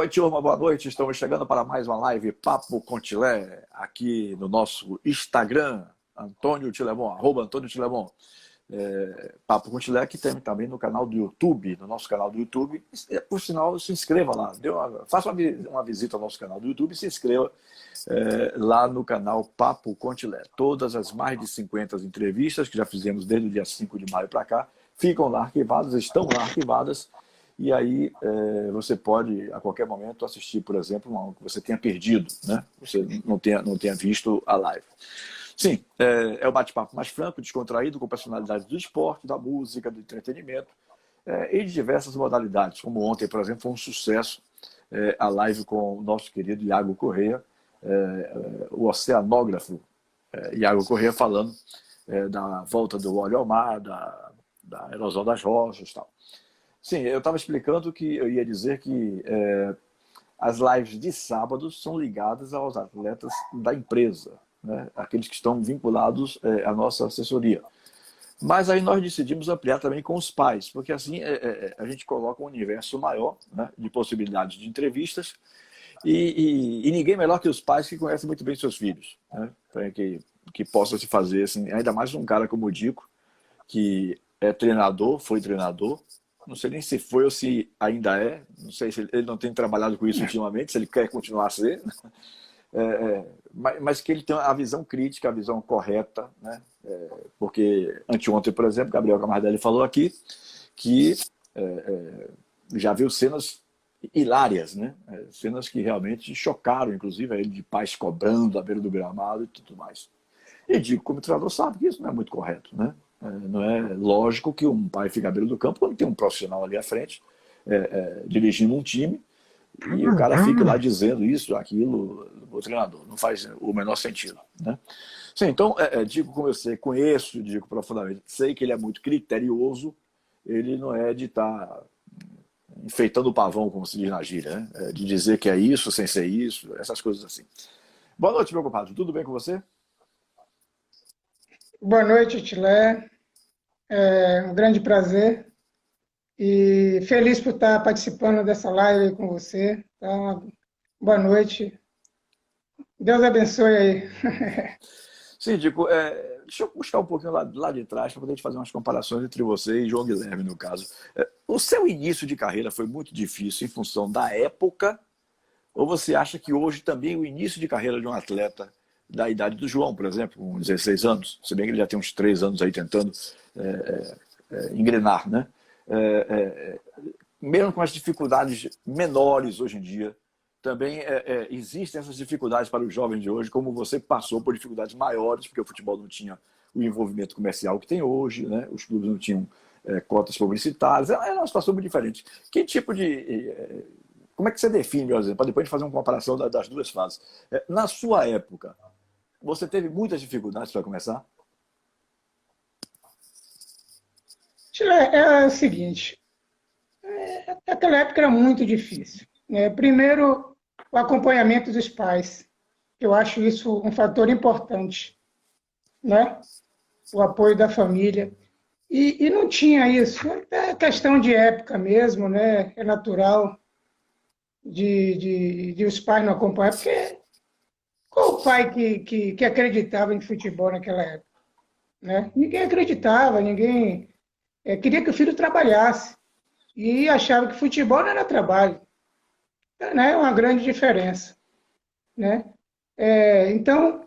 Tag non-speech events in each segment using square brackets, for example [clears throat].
Oi, turma, boa noite. Estamos chegando para mais uma live Papo Contilé, aqui no nosso Instagram, Antônio Tilemon, arroba Antônio Tilemon. É, Papo Contilé, que tem também no canal do YouTube, no nosso canal do YouTube. Por sinal, se inscreva lá. Uma, faça uma, uma, visita ao nosso canal do YouTube e se inscreva é, lá no canal Papo Contilé. Todas as mais de 50 entrevistas que já fizemos desde o dia 5 de maio para cá ficam lá arquivadas, estão lá arquivadas e aí é, você pode, a qualquer momento, assistir, por exemplo, uma que você tenha perdido, né? Você não tenha, não tenha visto a live. Sim, é, é o bate-papo mais franco, descontraído, com personalidades do esporte, da música, do entretenimento é, e de diversas modalidades. Como ontem, por exemplo, foi um sucesso é, a live com o nosso querido Iago Correia, é, é, o oceanógrafo Iago Correia, falando da volta do óleo ao mar, da, da erosão das rochas e tal. Sim, eu estava explicando que eu ia dizer que é, as lives de sábado são ligadas aos atletas da empresa, né? aqueles que estão vinculados é, à nossa assessoria. Mas aí nós decidimos ampliar também com os pais, porque assim é, é, é a gente coloca um universo maior né, de possibilidades de entrevistas e, e, e, ninguém melhor que os pais que conhecem muito bem seus filhos, né? que, que possa se fazer, assim, ainda mais um cara como o Dico, que é treinador, foi treinador, não sei nem se foi ou se ainda é, não sei se ele não tem trabalhado com isso ultimamente, se ele quer continuar a ser, é, é, mas, mas, que ele tem a visão crítica, a visão correta, né? É, porque anteontem, por exemplo, Gabriel Camardelli falou aqui que é, é, já viu cenas hilárias, né? É, cenas que realmente chocaram, inclusive, ele de pais cobrando à beira do gramado e tudo mais. E digo, como treinador sabe que isso não é muito correto, né? É, não é lógico que um pai fique à beira do campo quando tem um profissional ali à frente, é, é, dirigindo um time, e o cara fica lá dizendo isso, aquilo, o treinador. Não faz o menor sentido. Né? Sim, então, é, é, digo como eu sei, conheço, digo profundamente, sei que ele é muito criterioso, ele não é de estar tá enfeitando o pavão, como se diz na gíria, né? É de dizer que é isso sem ser isso, essas coisas assim. Boa noite, meu compadre. Tudo bem com você? Boa noite, Tilé. É um grande prazer e feliz por estar participando dessa live com você. Então, boa noite. Deus abençoe aí. [laughs] Síndico, é, deixa eu buscar um pouquinho lá, lá de trás para poder fazer umas comparações entre você e João Guilherme, no caso. É, o seu início de carreira foi muito difícil em função da época, ou você acha que hoje também o início de carreira de um atleta da idade do João, por exemplo, com 16 anos, se bem que ele já tem uns 3 anos aí tentando é, é, é, engrenar, né? É, é, mesmo com as dificuldades menores hoje em dia, também existem essas dificuldades para os jovens de hoje, como você passou por dificuldades maiores, porque o futebol não tinha o envolvimento comercial que tem hoje, né? os clubes não tinham cotas publicitárias, era uma situação muito diferente. Que tipo de como é que você define, para depois de fazer uma comparação das duas fases? Na sua época, você teve muitas dificuldades para começar? É, é o seguinte, é, aquela época era muito difícil. Né? Primeiro, o acompanhamento dos pais. Eu acho isso um fator importante, né? O apoio da família. E, e não tinha isso. É questão de época mesmo, né? É natural de, de, de os pais não acompanhar, porque pai que, que, que acreditava em futebol naquela época? Né? Ninguém acreditava, ninguém é, queria que o filho trabalhasse e achava que futebol não era trabalho. É né? uma grande diferença. Né? É, então,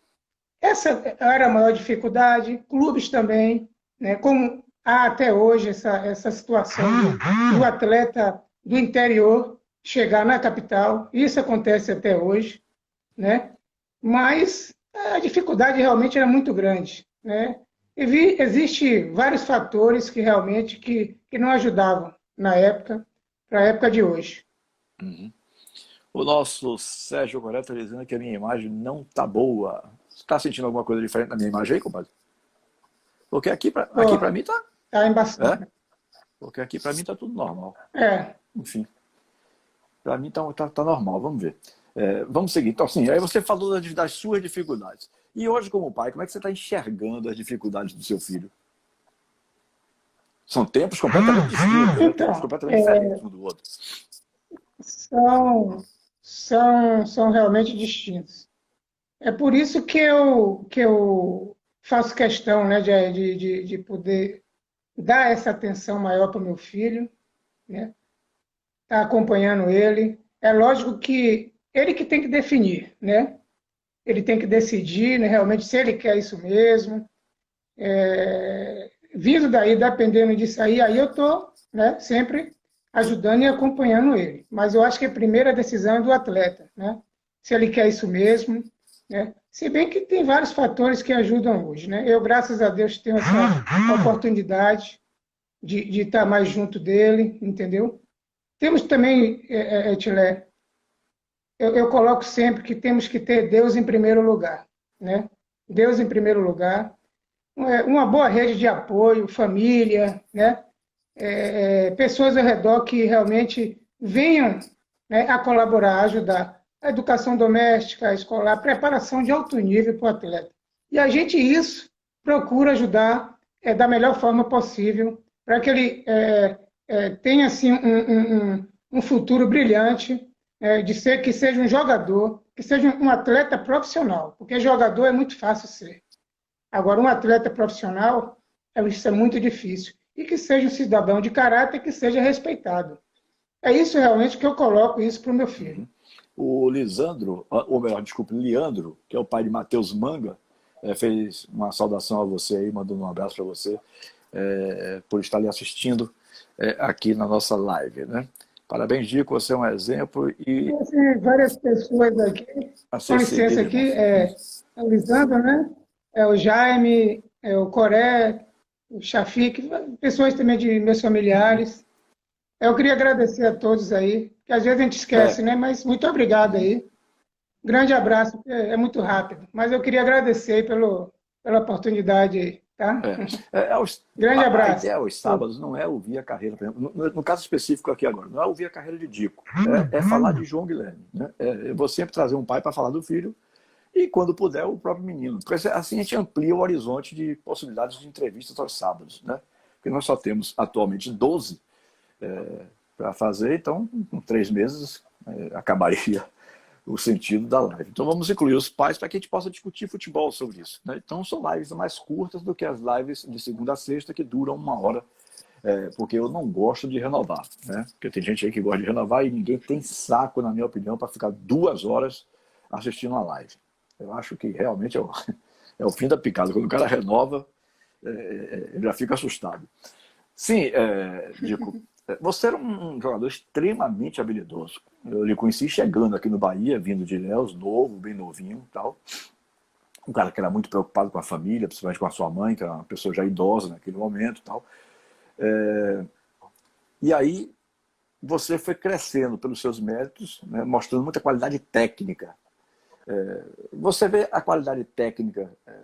essa era a maior dificuldade, clubes também, né? como há até hoje essa, essa situação do, do atleta do interior chegar na capital, isso acontece até hoje, né? Mas a dificuldade realmente era muito grande. Né? E vi, existe vários fatores que realmente que, que não ajudavam na época para a época de hoje. Uhum. O nosso Sérgio Coré está dizendo que a minha imagem não está boa. Você está sentindo alguma coisa diferente na minha imagem aí, compadre? Porque aqui para aqui para mim está... Está embaçado. É? Porque aqui para mim está tudo normal. É. Enfim. Para mim está tá, tá normal, vamos ver. É, vamos seguir. Então, assim, aí você falou das, das, suas dificuldades. E hoje, como pai, como é que você está enxergando as dificuldades do seu filho? São tempos completamente distintos, né? tempos completamente é... diferentes um do outro. são, são, são realmente distintos. É por isso que eu, que eu faço questão né, de, de, de poder dar essa atenção maior para o meu filho, né? Tá acompanhando ele. É lógico que ele que tem que definir, né? Ele tem que decidir né, realmente se ele quer isso mesmo. É, vindo daí, dependendo disso aí, aí eu estou né, sempre ajudando e acompanhando ele. Mas eu acho que a primeira decisão é do atleta, né? Se ele quer isso mesmo, né? Se bem que tem vários fatores que ajudam hoje, né? Eu, graças a Deus, tenho essa oportunidade de, de estar mais junto dele, entendeu? Temos também, é, é, é, Tilé, eu, eu coloco sempre que temos que ter Deus em primeiro lugar, né? Deus em primeiro lugar, uma boa rede de apoio, família, né? É, é, pessoas ao redor que realmente venham né, a colaborar, ajudar. A educação doméstica, a escolar, a preparação de alto nível para o atleta. E a gente, isso, procura ajudar é, da melhor forma possível para que ele é, é, tenha assim, um, um, um futuro brilhante, é, de ser que seja um jogador, que seja um atleta profissional, porque jogador é muito fácil ser. Agora, um atleta profissional, é, isso é muito difícil. E que seja um cidadão de caráter que seja respeitado. É isso realmente que eu coloco isso para o meu filho. O Lisandro, ou melhor, desculpe, Leandro, que é o pai de Matheus Manga, é, fez uma saudação a você aí, mandando um abraço para você, é, por estar ali assistindo é, aqui na nossa live. Né? Parabéns, Dico, você é um exemplo. E... Tem várias pessoas aqui, com licença aqui, é, é o Lisandro, né? é o Jaime, é o Coré, o Chafik, pessoas também de meus familiares. Eu queria agradecer a todos aí, que às vezes a gente esquece, é. né? Mas muito obrigado aí. Grande abraço, é muito rápido. Mas eu queria agradecer pelo, pela oportunidade aí, tá? É. [laughs] É, é Grande a, abraço. É, os sábados não é ouvir a carreira, no, no, caso específico aqui agora, não é ouvir a carreira de Dico, é, é falar de João Guilherme. Né? É, eu vou sempre trazer um pai para falar do filho e, quando puder, o próprio menino. Porque assim a gente amplia o horizonte de possibilidades de entrevistas aos sábados, né? Porque nós só temos atualmente 12 é, para fazer, então, com três meses, é, acabaria o sentido da live. Então, vamos incluir os pais para que a gente possa discutir futebol sobre isso. Né? Então, são lives mais curtas do que as lives de segunda a sexta, que duram uma hora, é, porque eu não gosto de renovar. Né? Porque tem gente aí que gosta de renovar e ninguém tem saco, na minha opinião, para ficar duas horas assistindo uma live. Eu acho que realmente é o, [laughs] é o fim da picada. Quando o cara renova, é, é ele já fica assustado. Sim, é, Dico, você era um jogador extremamente habilidoso. Eu lhe conheci chegando aqui no Bahia, vindo de Ilhéus, novo, bem novinho tal. Um cara que era muito preocupado com a família, principalmente com a sua mãe, que era uma pessoa já idosa naquele momento tal. É... E aí você foi crescendo pelos seus méritos, né, mostrando muita qualidade técnica. É... Você vê a qualidade técnica é,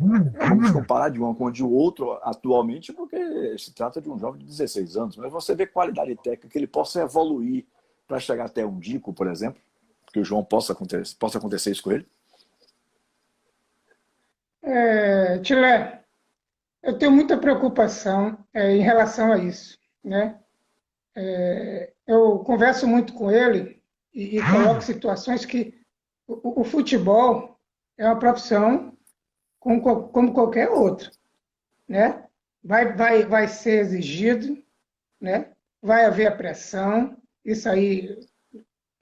Vamos comparar de um com de outro atualmente, porque se trata de um jovem de 16 anos, mas você vê qualidade técnica que ele possa evoluir para chegar até um Dico, por exemplo, que o João possa acontecer, possa acontecer isso com ele? É, Tilé, eu tenho muita preocupação é, em relação a isso. Né? É, eu converso muito com ele e, e coloco situações que o, o futebol é uma profissão como, como qualquer outro, né? Vai, vai, vai ser exigido, né? Vai haver a pressão, isso aí,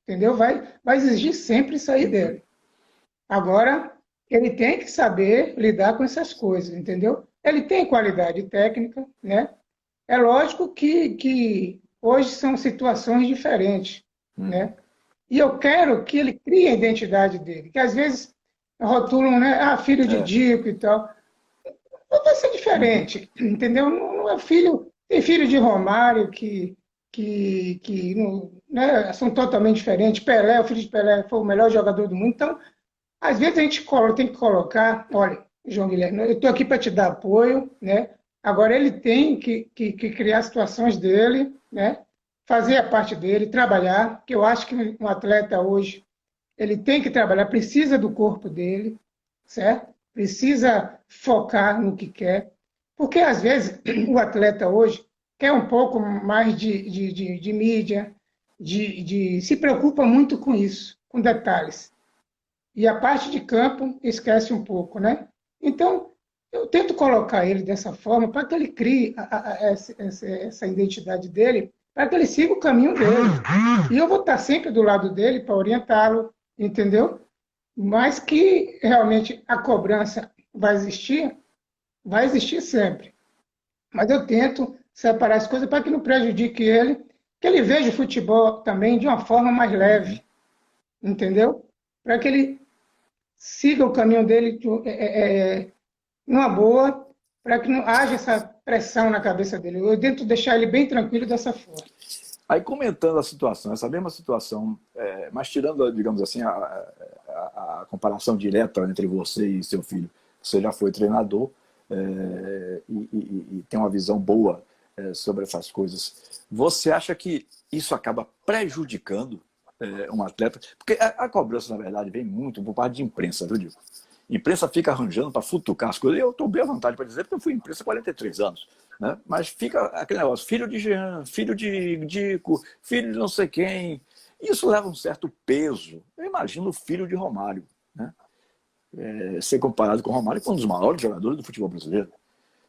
entendeu? Vai, vai exigir sempre isso aí dele. Agora, ele tem que saber lidar com essas coisas, entendeu? Ele tem qualidade técnica, né? É lógico que, que hoje são situações diferentes, hum. né? E eu quero que ele crie a identidade dele, que às vezes rotulam, né? Ah, filho de é. Dico e tal. Vai ser diferente, entendeu? Não é filho. Tem filho de Romário que, que, que não, né, são totalmente diferentes. Pelé, o filho de Pelé foi o melhor jogador do mundo. Então, às vezes a gente tem que colocar, olha, João Guilherme, eu estou aqui para te dar apoio, né? Agora ele tem que, que, que, criar situações dele, né? Fazer a parte dele, trabalhar, que eu acho que um atleta hoje ele tem que trabalhar, precisa do corpo dele, certo? Precisa focar no que quer. Porque, às vezes, [clears throat] o atleta hoje quer um pouco mais de, de, de, de mídia, de, de se preocupa muito com isso, com detalhes. E a parte de campo esquece um pouco, né? Então, eu tento colocar ele dessa forma para que ele crie a, a, essa, essa, identidade dele, para que ele siga o caminho dele. E eu vou estar sempre do lado dele para orientá-lo, entendeu? Mas que realmente a cobrança vai existir, vai existir sempre. Mas eu tento separar as coisas para que não prejudique ele, que ele veja o futebol também de uma forma mais leve, entendeu? Para que ele siga o caminho dele é, é, é, numa boa, para que não haja essa pressão na cabeça dele. Eu tento deixar ele bem tranquilo dessa forma. Aí comentando a situação, essa mesma situação, é, mas tirando, digamos assim, a, a, a, comparação direta entre você e seu filho, você já foi treinador é, e, e, e, tem uma visão boa é, sobre essas coisas. Você acha que isso acaba prejudicando é, um atleta? Porque a, a, cobrança, na verdade, vem muito por parte de imprensa, viu, Dico? imprensa fica arranjando para futucar as coisas. Eu estou bem à vontade para dizer, porque eu fui imprensa há 43 anos. Né? Mas fica aquele negócio, filho de Jean, filho de Dico, filho de não sei quem. Isso leva um certo peso. Eu imagino o filho de Romário. Né? É, ser comparado com Romário, que é um dos maiores jogadores do futebol brasileiro.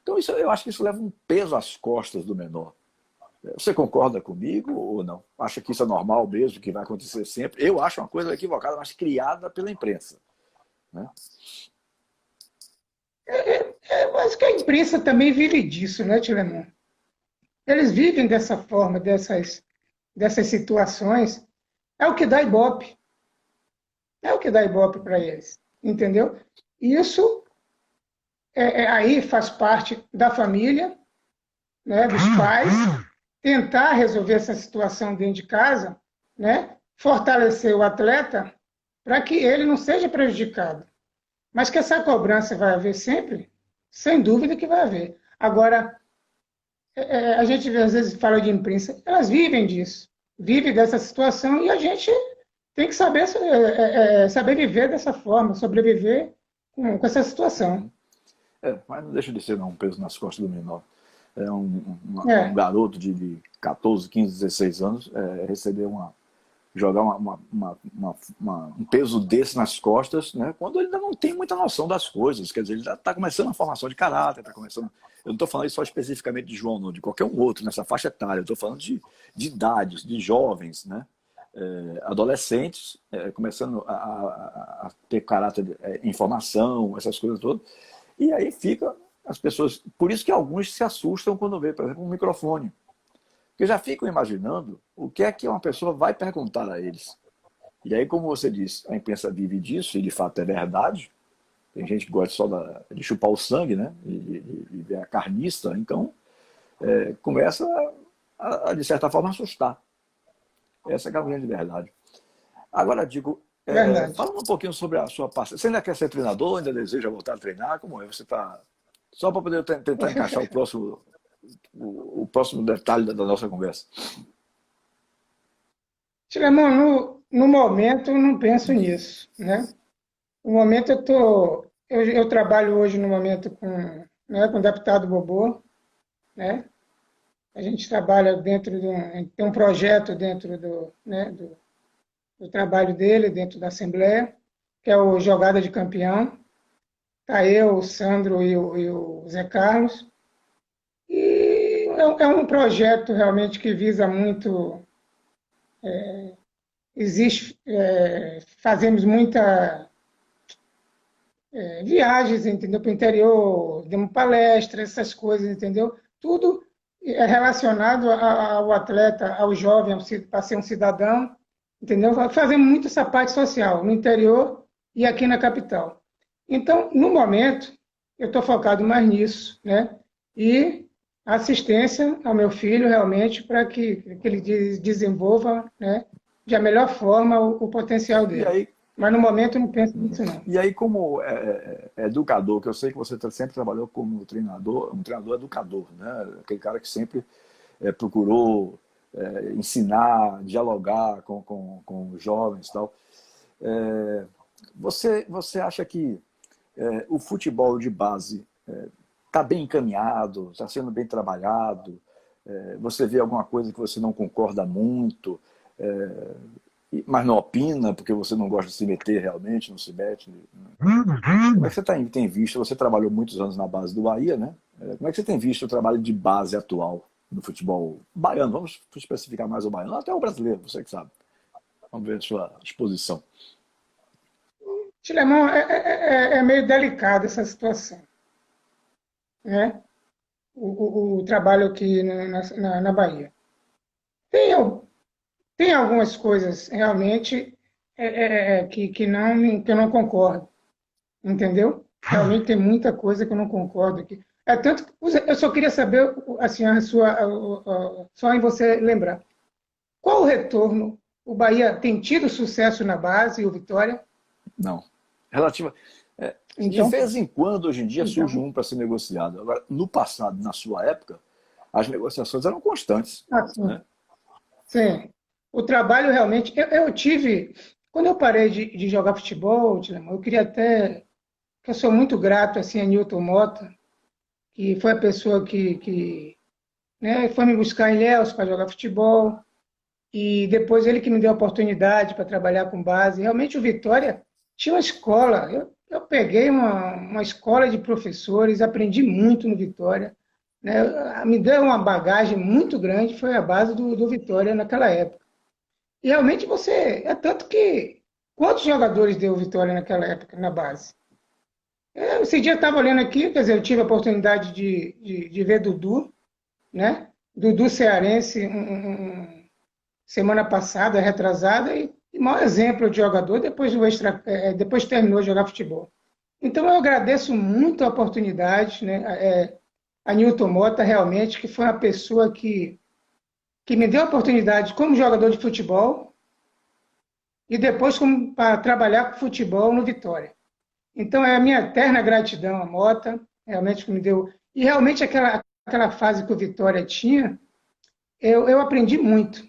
Então isso, eu acho que isso leva um peso às costas do menor. Você concorda comigo ou não? Acha que isso é normal mesmo, que vai acontecer sempre? Eu acho uma coisa equivocada, mas criada pela imprensa. Né? É, é, mas que a imprensa também vive disso, né, Tilemon? Eles vivem dessa forma, dessas, dessas situações. É o que dá ibope. É o que dá ibope para eles. Entendeu? Isso é, é, aí faz parte da família, né, dos pais, tentar resolver essa situação dentro de casa, né, fortalecer o atleta para que ele não seja prejudicado. Mas que essa cobrança vai haver sempre, sem dúvida que vai haver. Agora, é, é, a gente às vezes fala de imprensa, elas vivem disso, vivem dessa situação e a gente tem que saber, é, é, saber viver dessa forma, sobreviver com, com essa situação. É, mas não deixa de ser não, um peso nas costas do menor. É um, um, é. um garoto de, de 14, 15, 16 anos é, receber uma, jogar uma, uma, uma, um peso desse nas costas, né? quando ele ainda não tem muita noção das coisas. Quer dizer, ele está começando a formação de caráter, está começando. Eu não estou falando só especificamente de João, não, de qualquer um outro nessa faixa etária. Eu estou falando de, de idades, de jovens, né? É, adolescentes, é, começando a, a, a, ter caráter, é, informação, essas coisas todas. E aí fica as pessoas. Por isso que alguns se assustam quando vê, por exemplo, um microfone. Porque já ficam imaginando o que é que uma pessoa vai perguntar a eles. E aí, como você disse, a imprensa vive disso, e de fato é verdade. Tem gente que gosta só da, de chupar o sangue, né? E, ver a carnista. Então, é, começa a, a, de certa forma, assustar. Essa é a grande verdade. Agora, digo, é, fala um pouquinho sobre a sua parte. Você ainda quer ser treinador? Ainda deseja voltar a treinar? Como é? Você está. Só para poder tentar encaixar o próximo o, próximo detalhe da, nossa conversa. Tilemão, no, no momento eu não penso nisso, né? No momento eu tô, eu, eu trabalho hoje no momento com, né, com o deputado Bobô, né? A gente trabalha dentro de um, tem um projeto dentro do, né, do, do trabalho dele, dentro da Assembleia, que é o Jogada de Campeão. Tá eu, o Sandro e o, e o Zé Carlos é, é, um projeto realmente que visa muito. É, existe, é, fazemos muita é, viagens, entendeu, para o interior, demos palestras, essas coisas, entendeu? Tudo é relacionado ao atleta, ao jovem, para ser um cidadão, entendeu? Fazemos muito essa parte social no interior e aqui na capital. Então, no momento, eu estou focado mais nisso, né? E assistência ao meu filho realmente para que, que ele desenvolva né, de a melhor forma o, o potencial dele. Aí, Mas no momento eu não penso nisso não. E aí como é, é, é educador, que eu sei que você sempre trabalhou como treinador, um treinador educador, né? aquele cara que sempre é, procurou é, ensinar, dialogar com, com, com os jovens e tal. É, você, você acha que o futebol de base está bem encaminhado, está sendo bem trabalhado, é, você vê alguma coisa que você não concorda muito, é, mas não opina, porque você não gosta de se meter realmente, não se mete. Né? Como é que você tem, tem visto? Você trabalhou muitos anos na base do Bahia, né? É, como é que você tem visto o trabalho de base atual no futebol baiano? Vamos especificar mais o baiano, até o brasileiro, você que sabe. Vamos ver a sua exposição. Tilemão, é, é, é meio delicada essa situação. Né? O, o, o trabalho aqui na, na, na Bahia. Tem tem algumas coisas realmente é, é, é, que, que, não, que eu não concordo. Entendeu? Realmente tem muita coisa que eu não concordo aqui. É tanto eu só queria saber, assim, a sua, a, a, só em você lembrar. Qual o retorno? O Bahia tem tido sucesso na base, o Vitória? Não. Relativa. Então, de vez em quando, hoje em dia, então, surge um para ser negociado. Agora, no passado, na sua época, as negociações eram constantes. Ah, sim. Né? sim o trabalho realmente. Eu, eu tive. Quando eu parei de, de jogar futebol, eu queria até. eu sou muito grato assim, a Newton Mota, que foi a pessoa que, que né, foi me buscar em Léus para jogar futebol. E depois ele que me deu a oportunidade para trabalhar com base. Realmente o Vitória tinha uma escola. Eu, eu peguei uma, uma escola de professores, aprendi muito no Vitória. Né? Me deu uma bagagem muito grande, foi a base do, do Vitória naquela época. E realmente você. É tanto que. Quantos jogadores deu Vitória naquela época na base? É, esse dia eu estava olhando aqui, quer dizer, eu tive a oportunidade de, de, de ver Dudu, né? Dudu Cearense, um, um, semana passada, retrasada, e, e maior exemplo de jogador depois, do extra, é, depois terminou de jogar futebol. Então eu agradeço muito a oportunidade, né? É, a Newton Mota, realmente, que foi uma pessoa que que me deu a oportunidade como jogador de futebol e depois para trabalhar com futebol no Vitória. Então é a minha eterna gratidão à Mota, realmente que me deu. E realmente aquela, aquela fase que o Vitória tinha, eu, eu aprendi muito.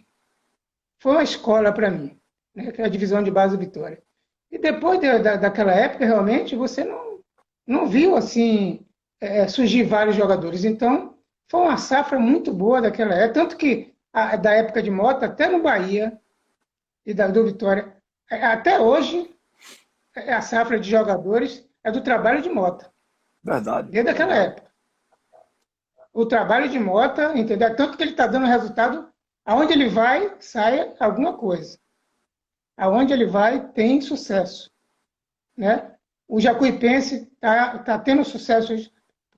Foi uma escola para mim, né, que é a divisão de base do Vitória. E depois de, da, daquela época, realmente, você não, não viu assim é, surgir vários jogadores. Então, foi uma safra muito boa daquela época. Tanto que a, da época de Mota, até no Bahia e da, do Vitória. É, até hoje, é a safra de jogadores é do trabalho de Mota. Verdade. Desde aquela época. O trabalho de Mota, entendeu? Tanto que ele está dando resultado, aonde ele vai, sai alguma coisa. Aonde ele vai, tem sucesso. Né? O Jacuipense está tá tendo sucesso hoje,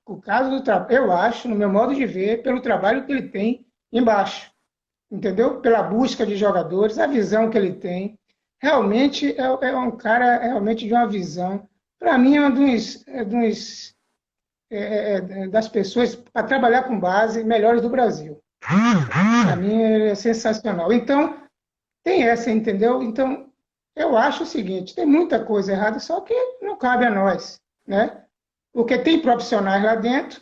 por causa do trabalho, eu acho, no meu modo de ver, pelo trabalho que ele tem embaixo entendeu? Pela busca de jogadores, a visão que ele tem. Realmente é, é um cara realmente de uma visão. Para mim, é um dos, é dos é, é, é das pessoas para trabalhar com base melhores do Brasil. Para mim, é sensacional. Então, tem essa, entendeu? Então, eu acho o seguinte: tem muita coisa errada, só que não cabe a nós, né? Porque tem profissionais lá dentro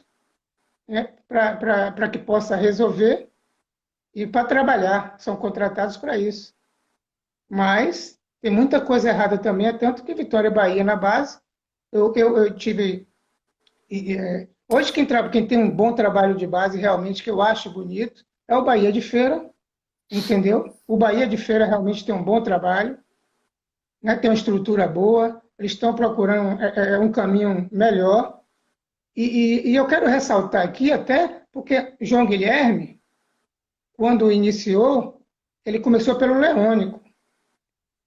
né, para que possa resolver e para trabalhar, são contratados para isso. Mas tem muita coisa errada também, é tanto que Vitória Bahia na base, eu, eu, eu tive. E, é, hoje, quem, quem tem um bom trabalho de base, realmente, que eu acho bonito, é o Bahia de Feira, entendeu? O Bahia de Feira realmente tem um bom trabalho, né? tem uma estrutura boa, eles estão procurando é, é, é um caminho melhor. E, e, e eu quero ressaltar aqui, até porque João Guilherme, quando iniciou, ele começou pelo Leônico.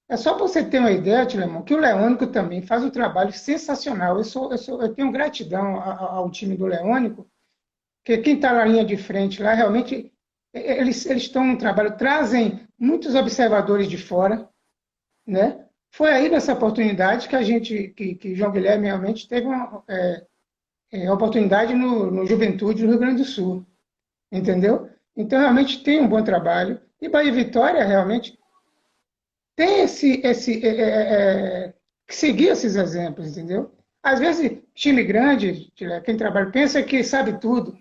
É só você ter uma ideia, Tilemão, que o Leônico também faz um trabalho sensacional. Eu, sou, eu, sou, eu tenho gratidão ao time do Leônico, que quem está na linha de frente lá, realmente, eles, eles estão no trabalho, trazem muitos observadores de fora, né? Foi aí nessa oportunidade que a gente, que, que João Guilherme realmente teve uma é, é, oportunidade no, no Juventude do Rio Grande do Sul, entendeu? Então, realmente tem um bom trabalho. E Bahia e Vitória, realmente, tem esse, esse é, é, é, é seguir esses exemplos, entendeu? Às vezes, time grande, quem trabalha, pensa que sabe tudo,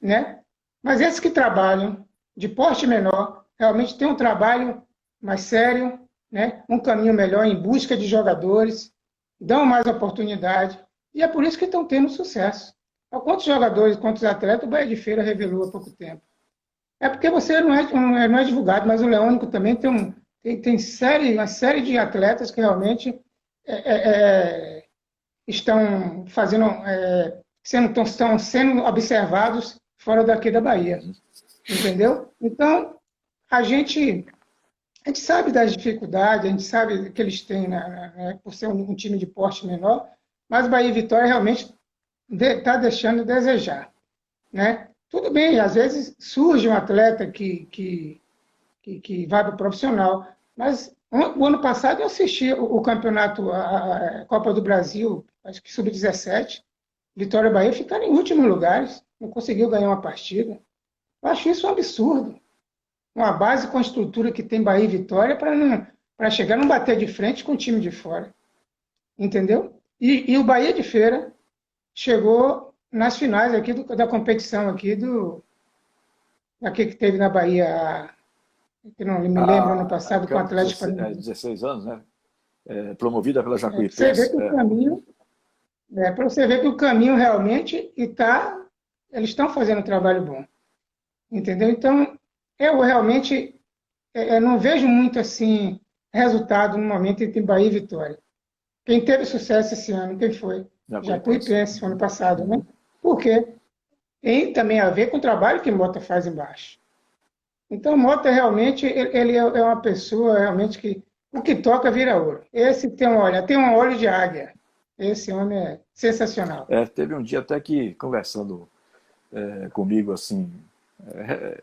né? Mas esses que trabalham de porte menor, realmente tem um trabalho mais sério, né? um caminho melhor em busca de jogadores, dão mais oportunidade, e é por isso que estão tendo sucesso. Quantos jogadores, quantos atletas o Bahia de Feira revelou há pouco tempo? É porque você não é, não é divulgado, mas o Leônico também tem, um, tem, tem série, uma série de atletas que realmente é, é, é estão fazendo, é, sendo, estão sendo observados fora daqui da Bahia. Entendeu? Então, a gente, a gente sabe das dificuldades, a gente sabe que eles têm, né, né, por ser um, um, time de porte menor, mas Bahia e Vitória realmente está de, deixando de desejar. Né? Tudo bem, às vezes surge um atleta que, que, que, que vai para o profissional, mas o ano passado eu assisti o, campeonato, a, a, Copa do Brasil, acho que sub-17, Vitória Bahia ficando em últimos lugares, não conseguiu ganhar uma partida. Eu acho isso um absurdo. Uma base com a estrutura que tem Bahia e Vitória para chegar não bater de frente com o time de fora. Entendeu? E, e o Bahia de Feira chegou nas finais aqui do, da competição aqui do aqui que teve na Bahia que não me lembro ah, ano passado com o Atlético Paranaense. 16 anos, né? É, promovida pela Jacuipense. É, o é. é, para você ver que o caminho realmente está eles estão fazendo um trabalho bom. Entendeu? Então, eu realmente é, não vejo muito assim resultado no momento entre Bahia e Vitória. Quem teve sucesso esse ano, quem foi? Jacuipense, ano passado, né? Por quê? Tem também a ver com o trabalho que Mota faz embaixo. Então, Mota realmente, ele é, é uma pessoa realmente que o que toca vira ouro. Esse tem um olho, tem um olho de águia. Esse homem é sensacional. É, teve um dia até que, conversando é, comigo, assim, é,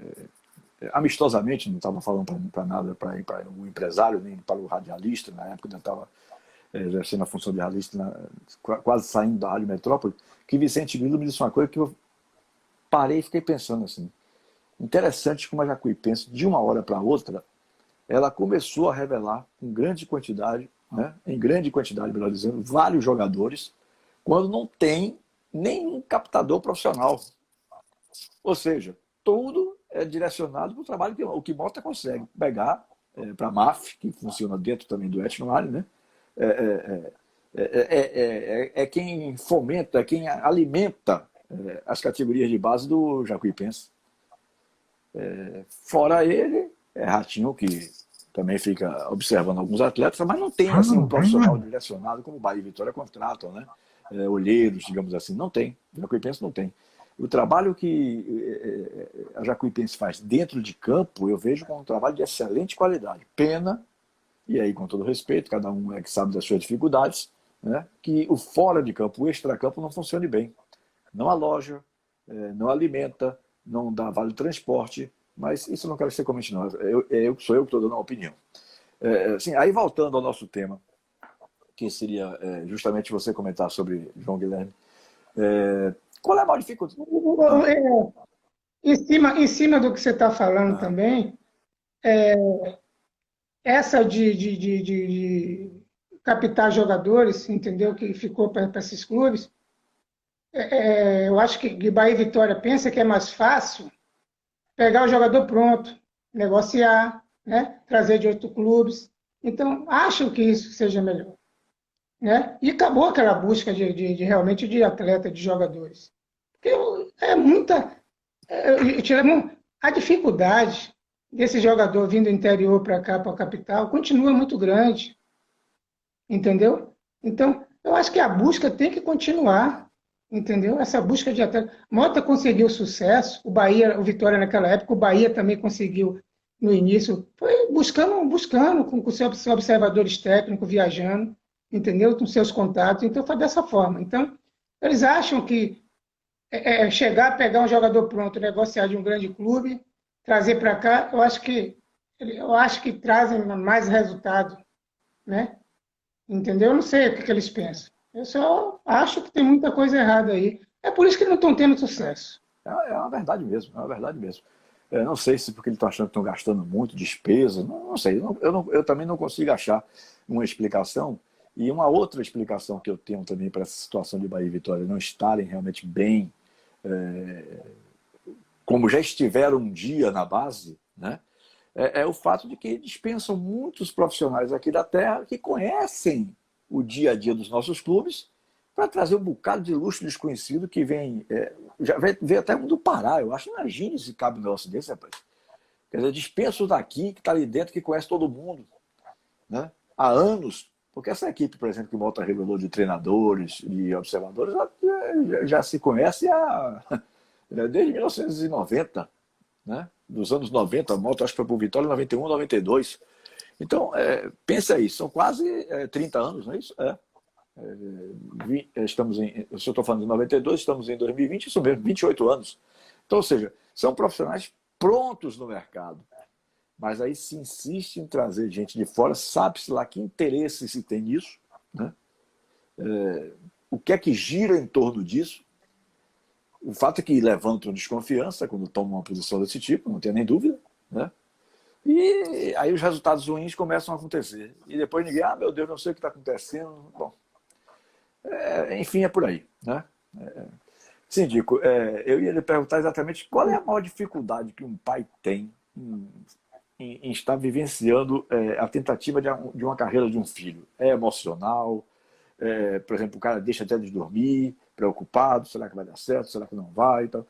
é amistosamente, não estava falando para nada para o empresário, nem para o radialista, na época ainda estava é, exercendo a função de radialista, na, quase saindo da Rádio Metrópole, que Vicente Grilo me disse uma coisa que eu parei e fiquei pensando assim. Interessante como a Jacuipense, de uma hora para outra, ela começou a revelar com grande quantidade, né, em grande quantidade, melhor dizendo, vários jogadores, quando não tem nenhum captador profissional. Ou seja, tudo é direcionado para o trabalho que o que Mota consegue pegar é, para a MAF, que funciona dentro também do Etnoali, né? É é, é, é, é, quem fomenta, é quem alimenta as categorias de base do Jacuipense. fora ele, é Ratinho, que também fica observando alguns atletas, mas não tem assim, um profissional direcionado como o Bahia e Vitória contratam, né? olheiros, digamos assim. Não tem. O Jacuipense não tem. O trabalho que eh, eh, a Jacuipense faz dentro de campo, eu vejo como um trabalho de excelente qualidade. Pena, e aí com todo respeito, cada um é que sabe das suas dificuldades, né, que o fora de campo, o extra-campo não funcione bem. Não aloja, eh, não alimenta, não dá vale transporte, mas isso não quero ser comente não. Eu, eu, sou eu que estou dando uma opinião. É, assim, aí voltando ao nosso tema, que seria é, justamente você comentar sobre João Guilherme. É, qual é a maior dificuldade? É, em, cima, em cima do que você está falando ah. também, é, essa de, de, de, de, captar jogadores, entendeu? Que ficou para esses clubes. É, é, eu acho que Bahia e Vitória pensa que é mais fácil pegar o jogador pronto, negociar, né? trazer de outros clubes. Então, acham que isso seja melhor. Né? E acabou aquela busca de, de, de realmente de atleta, de jogadores. Porque é muita. É, a dificuldade desse jogador vindo do interior para cá, para a capital, continua muito grande. Entendeu? Então, eu acho que a busca tem que continuar. Entendeu? Essa busca de atleta. Mota conseguiu sucesso, o Bahia, o Vitória naquela época, o Bahia também conseguiu no início. Foi buscando, buscando com, com seus observadores técnicos, viajando entendeu? Com seus contatos. Então, foi dessa forma. Então, eles acham que é, é chegar, pegar um jogador pronto, negociar de um grande clube, trazer para cá, eu acho que eu acho que trazem mais resultado, né? Entendeu? Eu não sei o que, que eles pensam. Eu só acho que tem muita coisa errada aí. É por isso que não estão tendo sucesso. É, é uma verdade mesmo, é uma verdade mesmo. Eu não sei se porque eles estão achando que estão gastando muito despesa, não, não sei. Eu, não, eu também não consigo achar uma explicação e uma outra explicação que eu tenho também para essa situação de Bahia e Vitória não estarem realmente bem, é, como já estiveram um dia na base, né? É, é, o fato de que dispensam muitos profissionais aqui da terra que conhecem o dia a dia dos nossos clubes para trazer um bocado de luxo desconhecido que vem. É, já veio, até um do Pará, eu acho. Imagine se cabe um negócio desse, rapaz. Quer dizer, dispenso daqui, que está ali dentro, que conhece todo mundo. Né? Há anos. Porque essa equipe, por exemplo, que Mota revelou de treinadores, de observadores, já, já se conhece há, [laughs] desde 1990, né? dos anos 90. A Mota acho que foi para o Vitória em 91, 92. Então, é, pensa aí, são quase é, 30 anos, não é isso? É. É, estamos em, eu estou falando de 92, estamos em 2020, isso mesmo, 28 anos. Então, ou seja, são profissionais prontos no mercado. Mas aí se insiste em trazer gente de fora, sabe-se lá que interesse se tem nisso, né? É, o que é que gira em torno disso. O fato é que levantam desconfiança quando tomam uma posição desse tipo, não tem nem dúvida. Né? E aí os resultados ruins começam a acontecer. E depois ninguém, ah, meu Deus, não sei o que está acontecendo. Bom, é, enfim, é por aí. Né? É, Síndico, é, eu ia lhe perguntar exatamente qual é a maior dificuldade que um pai tem em, em, estar vivenciando é, a tentativa de, de, uma carreira de um filho. É emocional, é, por exemplo, o cara deixa até de dormir, preocupado, será que vai dar certo, será que não vai? Então,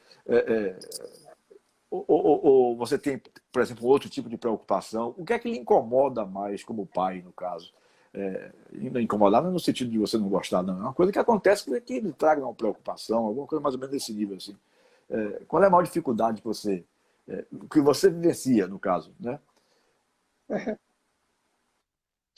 ou, ou, ou, você tem, por exemplo, outro tipo de preocupação? O que é que lhe incomoda mais como pai, no caso? é, incomodar é no sentido de você não gostar, não. É uma coisa que acontece que, que ele traga uma preocupação, alguma coisa mais ou menos desse nível. Assim. É, qual é a maior dificuldade que você, é, que você vivencia, no caso? Né? [laughs]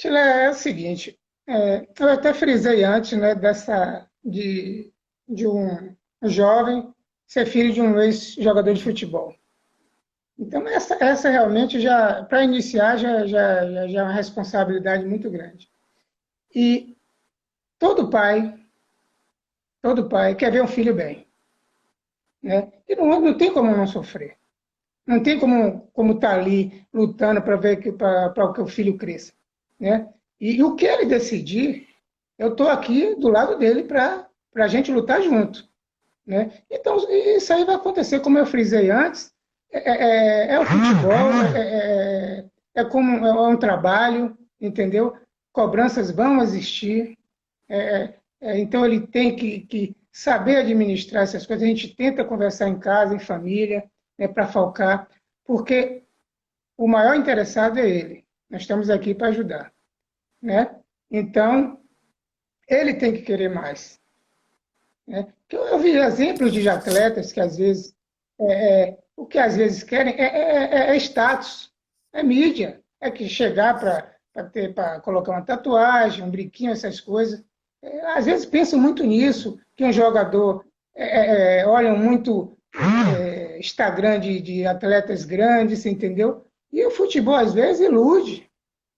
É, é o seguinte, é, eu até frisei antes né, dessa, de, de um jovem ser filho de um ex-jogador de futebol. Então, essa, essa realmente já, para iniciar, já, já, já é uma responsabilidade muito grande. E todo pai, todo pai quer ver um filho bem. Né? E não, não tem como não sofrer. Não tem como como estar tá ali lutando para ver que para que o filho cresça, né? E, e, o que ele decidir, eu estou aqui do lado dele para a gente lutar junto, né? Então isso aí vai acontecer, como eu frisei antes, é, é, é o futebol, é, é, é, como é um trabalho, entendeu? Cobranças vão existir, então ele tem que, que, saber administrar essas coisas. A gente tenta conversar em casa, em família, né, para focar, porque o maior interessado é ele. Nós estamos aqui para ajudar, né? Então ele tem que querer mais. Né? Eu vi exemplos de atletas que às vezes é, o que às vezes querem é, é, é, é status, é mídia, é que chegar para colocar uma tatuagem, um brinquinho, essas coisas. É, às vezes pensam muito nisso, que um jogador é, é olham muito Instagram de, de atletas grandes, entendeu? E o futebol às vezes ilude,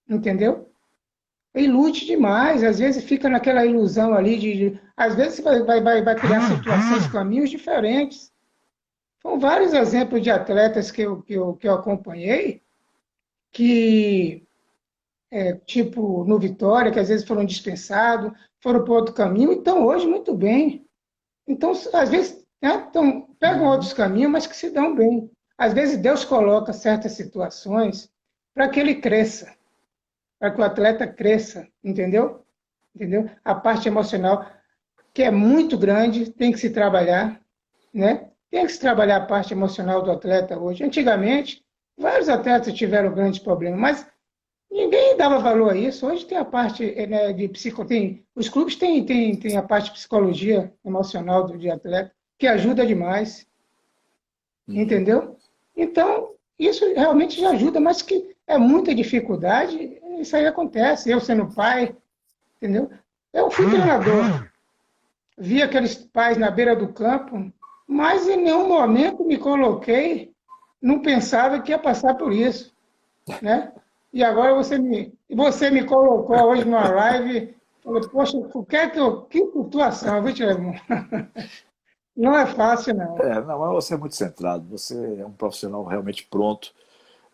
entendeu? Ilude demais, às vezes fica naquela ilusão ali de. de às vezes vai, vai, vai criar situações, caminhos diferentes. São vários exemplos de atletas que eu, que eu, que eu acompanhei, que, é, tipo no Vitória, que às vezes foram dispensados, foram para outro caminho, e estão hoje muito bem. Então, às vezes, né, então, pegam uhum. outros caminhos, mas que se dão bem. Às vezes, Deus coloca certas situações para que ele cresça, para que o atleta cresça, entendeu? Entendeu? A parte emocional, que é muito grande, tem que se trabalhar, né? Tem que se trabalhar a parte emocional do atleta hoje. Antigamente, vários atletas tiveram grandes problemas, mas ninguém dava valor a isso. Hoje tem a parte né, de psico, tem, os clubes têm, têm, têm a parte de psicologia emocional do de atleta que ajuda demais, uhum. entendeu? Então isso realmente já ajuda, mas que é muita dificuldade. Isso aí acontece. Eu sendo pai, entendeu? Eu fui treinador, vi aqueles pais na beira do campo mas em nenhum momento me coloquei, não pensava que ia passar por isso, né? E agora você me, você me colocou hoje numa live, falou, poxa, que, é que, que situação, viu, Tiago? [laughs] Não é fácil, não. É, não, mas você é muito centrado, você é um profissional realmente pronto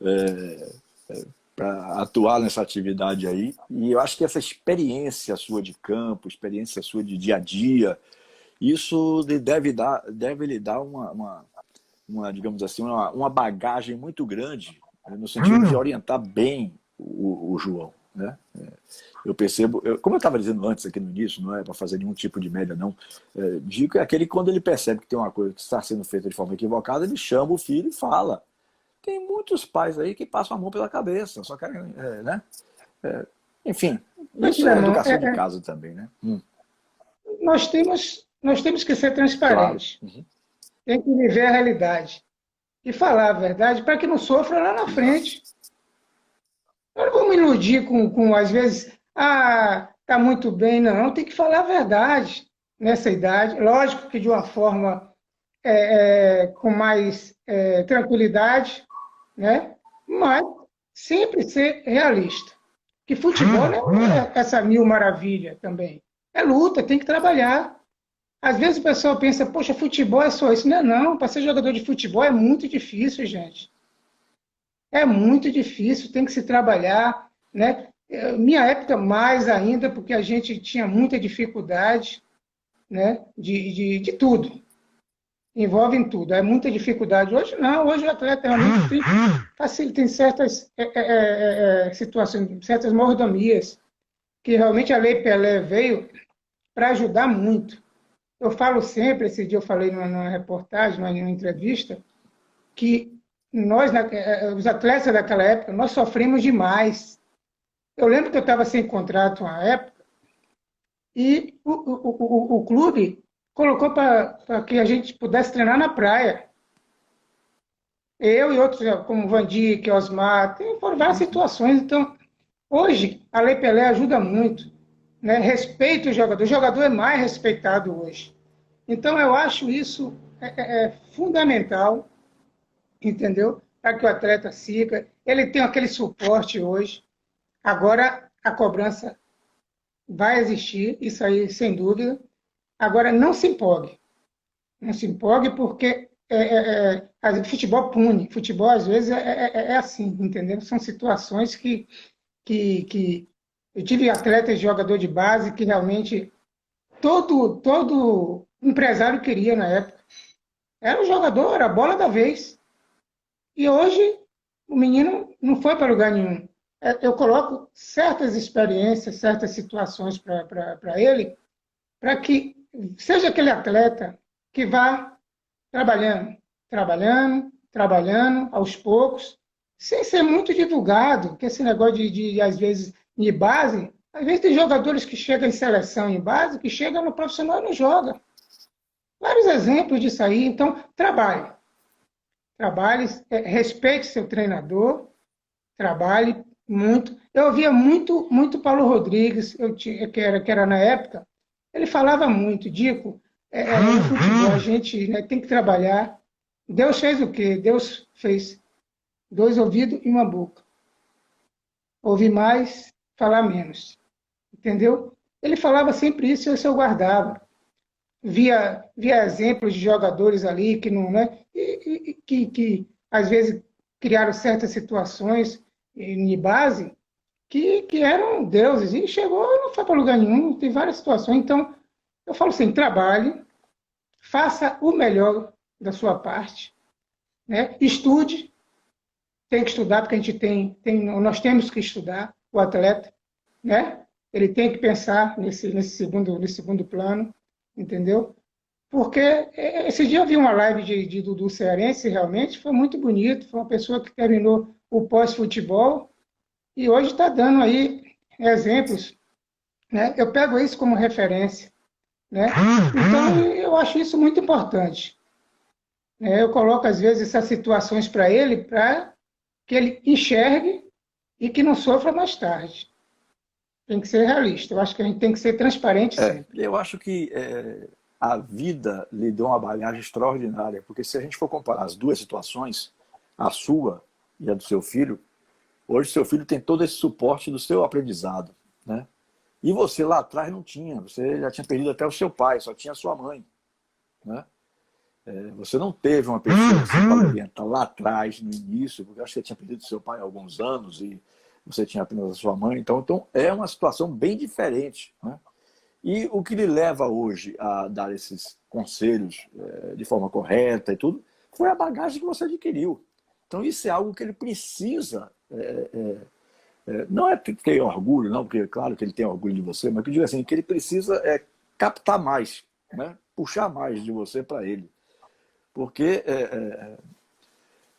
é, é, para atuar nessa atividade aí. E eu acho que essa experiência sua de campo, experiência sua de dia a dia, isso deve, dar, deve lhe dar uma, uma, uma digamos assim, uma, uma, bagagem muito grande né, no sentido hum. de orientar bem o, o João. Né? É, eu percebo, eu, como eu estava dizendo antes aqui no início, não é para fazer nenhum tipo de média, não. É, digo é aquele quando ele percebe que tem uma coisa que está sendo feita de forma equivocada, ele chama o filho e fala. Tem muitos pais aí que passam a mão pela cabeça, só querem, é, né? É, enfim, isso é educação de casa também, né? Hum. Nós temos, nós temos que ser transparentes. Claro. Uhum. Tem que viver a realidade e falar a verdade para que não sofra lá na frente. Eu não vou me iludir com, com às vezes, ah, tá muito bem, não. Tem que falar a verdade nessa idade. Lógico que de uma forma é, é, com mais é, tranquilidade, né? mas sempre ser realista. Que futebol não é essa mil maravilha também. É luta, tem que trabalhar. Às vezes o pessoal pensa, poxa, futebol é só isso. Não é não, para ser jogador de futebol é muito difícil, gente. É muito difícil, tem que se trabalhar, né? Minha época mais ainda, porque a gente tinha muita dificuldade, né? De, de, de tudo. Envolve em tudo. É muita dificuldade. Hoje não, hoje o atleta realmente tem, facilita em certas é, é, é, é situações, certas mordomias, que realmente a Lei Pelé veio para ajudar muito. Eu falo sempre, esse dia eu falei numa, numa reportagem, numa, numa, entrevista, que nós, na, eh, eh, os atletas daquela época, nós sofremos demais. Eu lembro que eu estava sem contrato na época e o, o, o, o clube colocou para que a gente pudesse treinar na praia. Eu e outros, como Vandir, Osmar, tem, foram várias situações. Então, hoje, a Lei Pelé ajuda muito. Né? Respeita o jogador. O jogador é mais respeitado hoje. Então, eu acho isso é, é, é fundamental, entendeu? Para que o atleta siga. Ele tem aquele suporte hoje. Agora, a cobrança vai existir, isso aí, sem dúvida. Agora, não se empolgue. Não se empolgue porque é, é, é, futebol pune. Futebol, às vezes, é, é, é, assim, entendeu? São situações que, que, que... Eu tive atletas jogador de base que realmente todo, todo empresário queria na época. Era o jogador, era a bola da vez. E hoje o menino não foi para lugar nenhum. É, eu coloco certas experiências, certas situações para ele, para que seja aquele atleta que vá trabalhando, trabalhando, trabalhando aos poucos, sem ser muito divulgado, que esse negócio de, de às vezes, de base, às vezes tem jogadores que chegam em seleção em base, que chegam no profissional e não jogam. Vários exemplos disso aí. Então, trabalhe. Trabalhe, é, respeite seu treinador, trabalhe muito. Eu ouvia muito, muito Paulo Rodrigues, eu tinha, que, era, que era na época, ele falava muito, Dico, é, é, no futebol a gente né, tem que trabalhar. Deus fez o quê? Deus fez dois ouvidos e uma boca. Ouvir mais, falar menos. Entendeu? Ele falava sempre isso e eu guardava via, via exemplos de jogadores ali que não, né, e, que, que às vezes criaram certas situações em base que, que eram deuses e chegou não foi para lugar nenhum, tem várias situações. Então, eu falo assim, trabalhe, faça o melhor da sua parte, né? estude, tem que estudar, porque a gente tem, tem, nós temos que estudar, o atleta, né? ele tem que pensar nesse, nesse, segundo, nesse segundo plano, entendeu? Porque esse dia eu vi uma live de, de Dudu Cearense, realmente foi muito bonito, foi uma pessoa que terminou o pós-futebol e hoje está dando aí exemplos. Né? Eu pego isso como referência. Né? Então, eu acho isso muito importante. Né? Eu coloco, às vezes, essas situações para ele, para que ele enxergue e que não sofra mais tarde tem que ser realista. Eu acho que a gente tem que ser transparente é, sempre. Eu acho que é, a vida lhe deu uma bagagem extraordinária, porque se a gente for comparar as duas situações, a sua e a do seu filho, hoje seu filho tem todo esse suporte do seu aprendizado, né? E você lá atrás não tinha, você já tinha perdido até o seu pai, só tinha a sua mãe, né? É, você não teve uma pessoa assim, para orientar lá atrás, no início, porque eu acho que você tinha perdido seu pai há alguns anos e você tinha apenas a sua mãe. Então, então é uma situação bem diferente. Né? E o que lhe leva hoje a dar esses conselhos é, de forma correta e tudo, foi a bagagem que você adquiriu. Então, isso é algo que ele precisa é, é, é, não é ter orgulho, não, porque claro que ele tem orgulho de você, mas que digo assim, que ele precisa captar mais, né? puxar mais de você para ele. Porque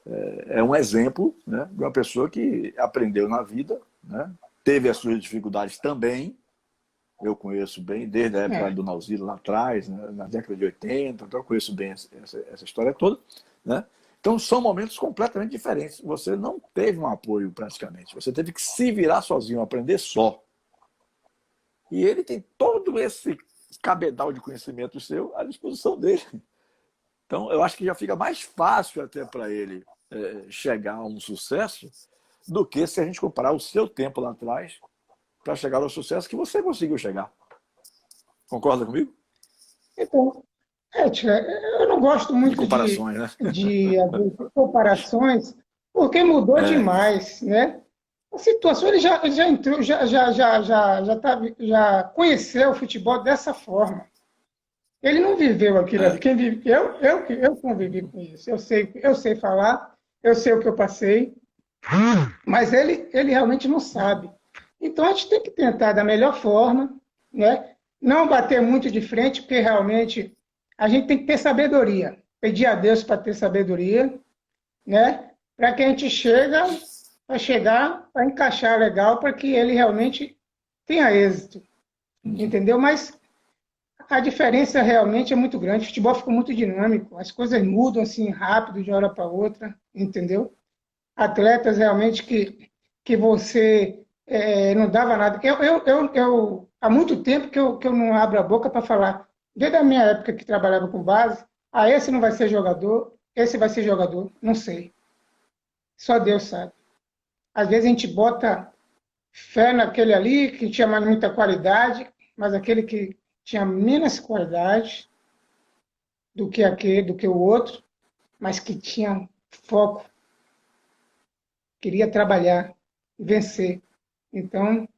é, um exemplo né, de uma pessoa que aprendeu na vida, né, teve as suas dificuldades também, eu conheço bem, desde a época é. do Nauzilo lá atrás, né, na década de 80, então eu conheço bem essa, essa história toda. Né? Então são momentos completamente diferentes. Você não teve um apoio praticamente, você teve que se virar sozinho, aprender só. E ele tem todo esse cabedal de conhecimento seu à disposição dele. Então eu acho que já fica mais fácil até para ele é, chegar a um sucesso do que se a gente comparar o seu tempo lá atrás para chegar ao sucesso que você conseguiu chegar. Concorda comigo? Então, é, tia, eu não gosto muito de comparações, de, né? de, comparações, porque mudou é. demais, né? A situação ele já, já entrou, já, já, já, já, já, tá, já conheceu o futebol dessa forma. Ele não viveu aquilo é. Quem vive, eu, eu, eu convivi com isso. Eu sei, eu sei falar, eu sei o que eu passei, mas ele, ele realmente não sabe. Então a gente tem que tentar da melhor forma, né? não bater muito de frente, porque realmente a gente tem que ter sabedoria. Pedir a Deus para ter sabedoria, né? Para que a gente chega, para chegar, para encaixar legal, para que ele realmente tenha êxito. Entendeu? Mas a diferença realmente é muito grande. O futebol ficou muito dinâmico, as coisas mudam assim rápido de uma hora para outra, entendeu? Atletas realmente que, que você é, não dava nada. Eu, eu, eu, eu, há muito tempo que eu, que eu não abro a boca para falar, desde a minha época que trabalhava com base, ah, esse não vai ser jogador, esse vai ser jogador, não sei. Só Deus sabe. Às vezes a gente bota fé naquele ali que tinha muita qualidade, mas aquele que tinha menos qualidade do que aquele, do que o outro, mas que tinha foco, queria trabalhar, vencer. Então,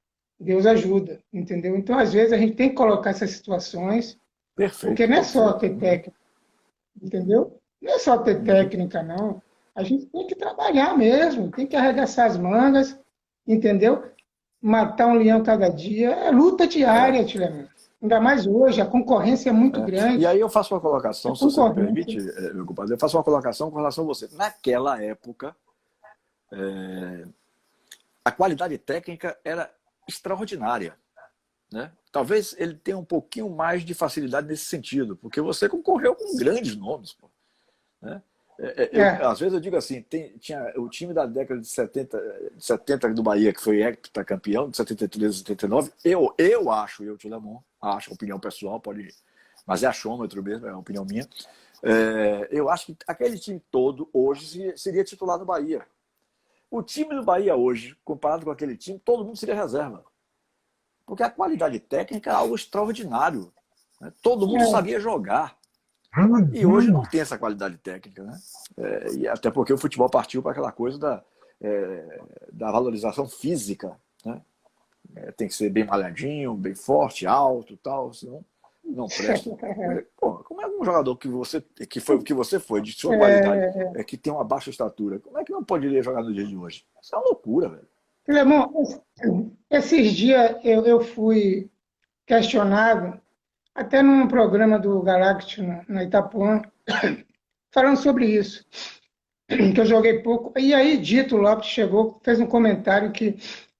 Deus ajuda, entendeu? Então, às vezes, a gente tem que colocar essas situações, Perfeito. porque não é só ter técnica, entendeu? Não é só ter técnica, não. A gente tem que trabalhar mesmo, tem que arregaçar as mangas, entendeu? Matar um leão cada dia. É luta diária, é. Ainda mais hoje, a concorrência é muito é. grande. E aí eu faço uma colocação, se você me permite, eh, meu compadre, eu faço uma colocação com relação a você. Naquela época, é, a qualidade técnica era extraordinária. Né? Talvez ele tenha um pouquinho mais de facilidade nesse sentido, porque você concorreu com grandes nomes. Pô, né? É, é, eu, é. Às vezes eu digo assim, tem, tinha o time da década de 70, 70 do Bahia, que foi campeão de 73 e 79, eu, eu acho, eu, Tilemon, acho, opinião pessoal, pode, mas é achômetro mesmo, é a opinião minha, é, eu acho que aquele time todo hoje seria titular no Bahia. O time do Bahia hoje, comparado com aquele time, todo mundo seria reserva. Porque a qualidade técnica é algo extraordinário. Né? Todo mundo é. sabia jogar. E hoje não tem essa qualidade técnica. Né? É, e até porque o futebol partiu para aquela coisa da, é, da valorização física. Né? É, tem que ser bem malhadinho, bem forte, alto tal, senão não presta. Pô, como é um jogador que você que foi que você foi de sua qualidade, é, é que tem uma baixa estatura, como é que não poderia jogar no dia de hoje? Isso é uma loucura, velho. Filemão, esses dias eu, eu fui questionado, até num programa do Galactic na, na Itapuã, [coughs] falando sobre isso, [coughs] que eu joguei pouco. E aí Dito Lopes chegou, fez um comentário que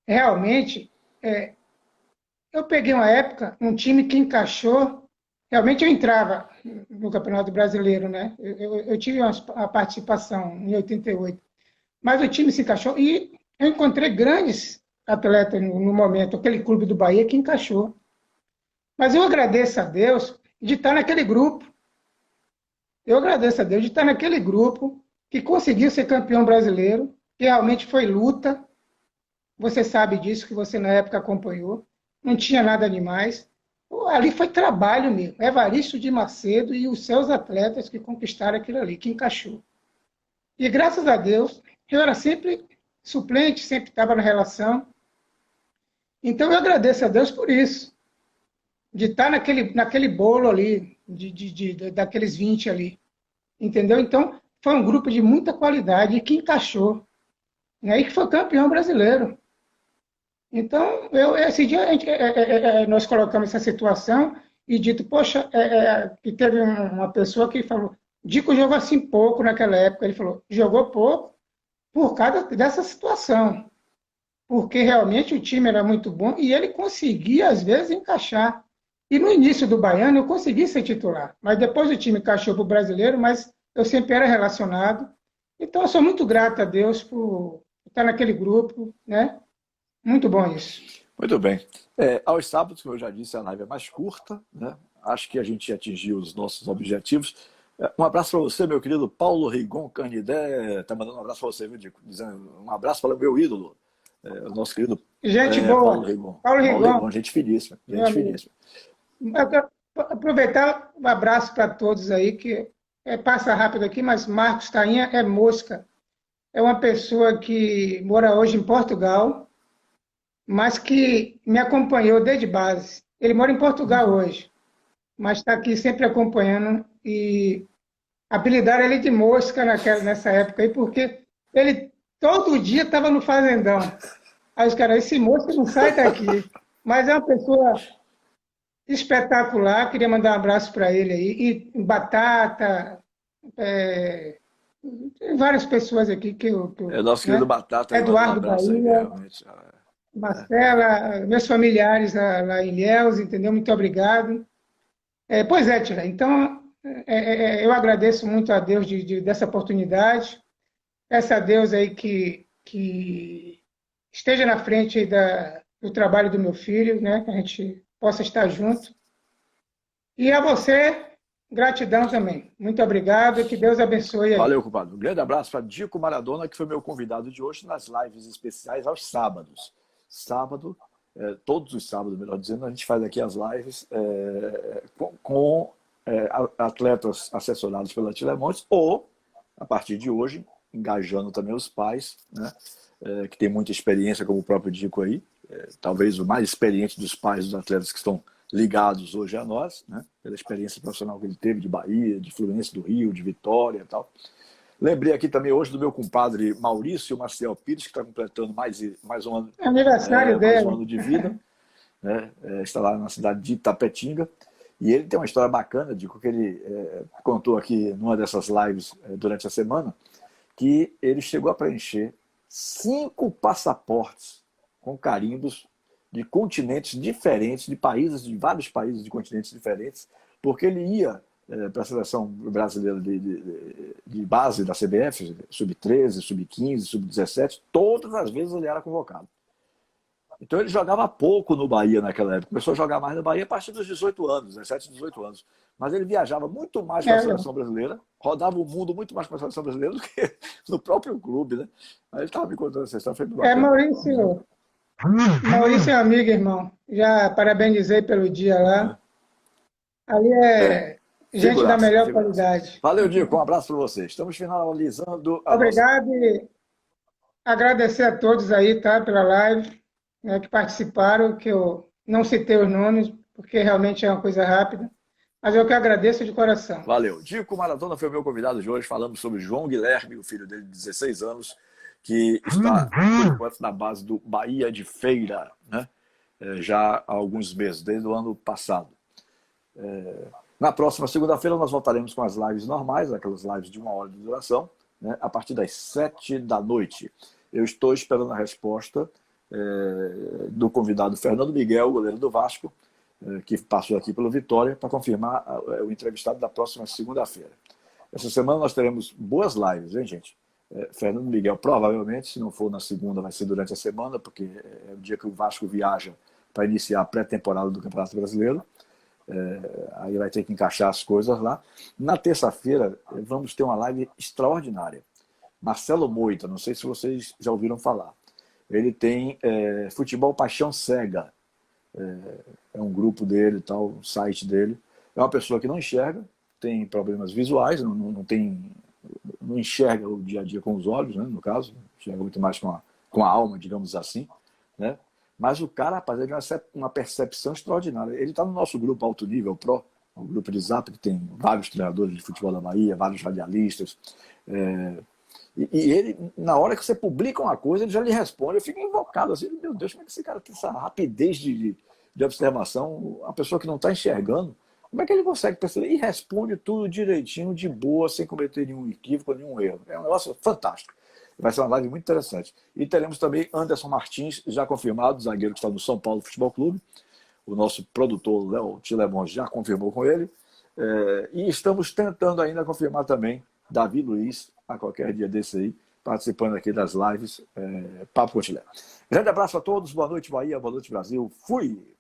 realmente é, eu peguei uma época, um time que encaixou. Realmente eu entrava no Campeonato Brasileiro, né? Eu, eu, eu tive uma, a participação em 88. Mas o time se encaixou e eu encontrei grandes atletas no, no momento, aquele clube do Bahia que encaixou. Mas eu agradeço a Deus de estar naquele grupo. Eu agradeço a Deus de estar naquele grupo que conseguiu ser campeão brasileiro, que realmente foi luta. Você sabe disso, que você na época acompanhou não tinha nada demais. Ali foi trabalho mesmo. Evaristo de Macedo e os seus atletas que conquistaram aquilo ali, que encaixou. E graças a Deus, eu era sempre suplente, sempre estava na relação. Então eu agradeço a Deus por isso. De estar naquele, naquele bolo ali, de, de, de, daqueles 20 ali. Entendeu? Então, foi um grupo de muita qualidade que encaixou. Né? E que foi campeão brasileiro. Então, eu, esse dia gente, é, é, é, nós colocamos essa situação e dito, poxa, que teve uma pessoa que falou, Dico jogou assim pouco naquela época. Ele falou, jogou pouco por causa dessa situação. Porque realmente o time era muito bom e ele conseguia, às vezes, encaixar. E no início do Baiano eu consegui ser titular. Mas depois o time encaixou para o brasileiro, mas eu sempre era relacionado. Então eu sou muito grato a Deus por estar naquele grupo, né? Muito bom isso. Muito bem. É, aos sábados, como eu já disse, a live é mais curta, né? Acho que a gente atingiu os nossos objetivos. Um abraço para você, meu querido Paulo Rigon Canidé. Está mandando um abraço para você, viu? Dizendo um abraço para o meu ídolo, é, o nosso querido gente é, boa. Paulo Rigon. Paulo Rigon. Paulo Rigon, gente finíssima. Gente finíssima. Aproveitar um abraço para todos aí, que é, passa rápido aqui, mas Marcos Tainha é mosca. É uma pessoa que mora hoje em Portugal, mas que me acompanhou desde base. Ele mora em Portugal hoje, mas está aqui sempre acompanhando e apelidaram ele de mosca naquela, nessa época aí, porque ele todo dia estava no fazendão. Aí os caras, esse mosca não sai daqui. Mas é uma pessoa espetacular, queria mandar um abraço para ele aí. E Batata, é, tem várias pessoas aqui que eu. Que é nosso querido né? Batata. Eduardo um Bahia, aí, Marcela, meus familiares lá, lá em Ilhéus, entendeu? Muito obrigado. É, pois é, Tira. Então, é, é, é, eu agradeço muito a Deus de, de, dessa oportunidade. Essa Deus aí que, que esteja na frente da, do trabalho do meu filho, né? Que a gente possa estar junto. E a você, gratidão também. Muito obrigado e que Deus abençoe. Aí. Valeu, culpado. Um grande abraço para Dico Maradona, que foi meu convidado de hoje nas lives especiais aos sábados. Sábado, é, todos os sábados, melhor dizendo, a gente faz aqui as lives é, com, com é, atletas assessorados pela Tilemontes ou, a partir de hoje, engajando também os pais, né, é, que tem muita experiência, como o próprio Dico aí, é, talvez o mais experiente dos pais dos atletas que estão ligados hoje a nós, né, pela experiência profissional que ele teve de Bahia, de Fluminense do Rio, de Vitória e tal. Lembrei aqui também hoje do meu compadre Maurício Maciel Pires, que está completando mais, mais um ano, Aniversário é, dele. Mais um ano de vida. [laughs] né, é, está lá na cidade de Itapetinga. E ele tem uma história bacana, digo, que ele é, contou aqui numa dessas lives é, durante a semana, que ele chegou a preencher cinco passaportes com carimbos de continentes diferentes, de países, de vários países de continentes diferentes, porque ele ia é, para a seleção brasileira de, de, de base da CBF, sub-13, sub-15, sub-17, todas as vezes ele era convocado. Então ele jogava pouco no Bahia naquela época. Começou a jogar mais no Bahia a partir dos 18 anos, 17, 18 anos. Mas ele viajava muito mais com a é, seleção brasileira, rodava o mundo muito mais com a seleção brasileira do que [laughs] no próprio clube, né? Aí ele estava me contando essa história. é, Maurício. Maurício é amigo, irmão. Já parabenizei pelo dia lá. Ali é, é. Gente da melhor qualidade. Valeu, Dico. Um abraço para vocês. Estamos finalizando. Obrigado nossa... e agradecer a todos aí, tá? Pela live né, que participaram, que eu não citei os nomes, porque realmente é uma coisa rápida. Mas eu que agradeço de coração. Valeu. Dico Maratona foi o meu convidado de hoje. Falamos sobre João Guilherme, o filho dele de 16 anos, que está, por enquanto, na base do Bahia de Feira, né? É, já há alguns meses, desde o ano passado. É... Na próxima segunda-feira, nós voltaremos com as lives normais, aquelas lives de uma hora de duração, né? a partir das sete da noite. Eu estou esperando a resposta é, do convidado Fernando Miguel, goleiro do Vasco, é, que passou aqui pelo Vitória, para confirmar é, o entrevistado da próxima segunda-feira. Essa semana nós teremos boas lives, hein, gente? É, Fernando Miguel, provavelmente, se não for na segunda, vai ser durante a semana, porque é o dia que o Vasco viaja para iniciar a pré-temporada do Campeonato Brasileiro. É, aí vai ter que encaixar as coisas lá. Na terça-feira, vamos ter uma live extraordinária. Marcelo Moita, não sei se vocês já ouviram falar. Ele tem é, Futebol Paixão Cega. É, é, um grupo dele, tal, site dele. É uma pessoa que não enxerga, tem problemas visuais, não, não, tem, não enxerga o dia a dia com os olhos, né, no caso, enxerga muito mais com a, com a alma, digamos assim. Né? Mas o cara, rapaz, ele tem uma percepção extraordinária. Ele está no nosso grupo Alto Nível Pro, um grupo de zap que tem vários treinadores de futebol da Bahia, vários radialistas. É, E, e, ele, na hora que você publica uma coisa, ele já lhe responde. Eu fico invocado assim, meu Deus, como é que esse cara tem essa rapidez de, de observação? A pessoa que não está enxergando, como é que ele consegue perceber? E responde tudo direitinho, de boa, sem cometer nenhum equívoco, nenhum erro. É um negócio fantástico. Vai ser uma live muito interessante. E teremos também Anderson Martins, já confirmado, zagueiro que está no São Paulo Futebol Clube. O nosso produtor, Léo Tilemon, já confirmou com ele. É, e estamos tentando ainda confirmar também Davi Luiz, a qualquer dia desse aí, participando aqui das lives é, Papo Cotilé. Grande abraço a todos, boa noite Bahia, boa noite Brasil, fui!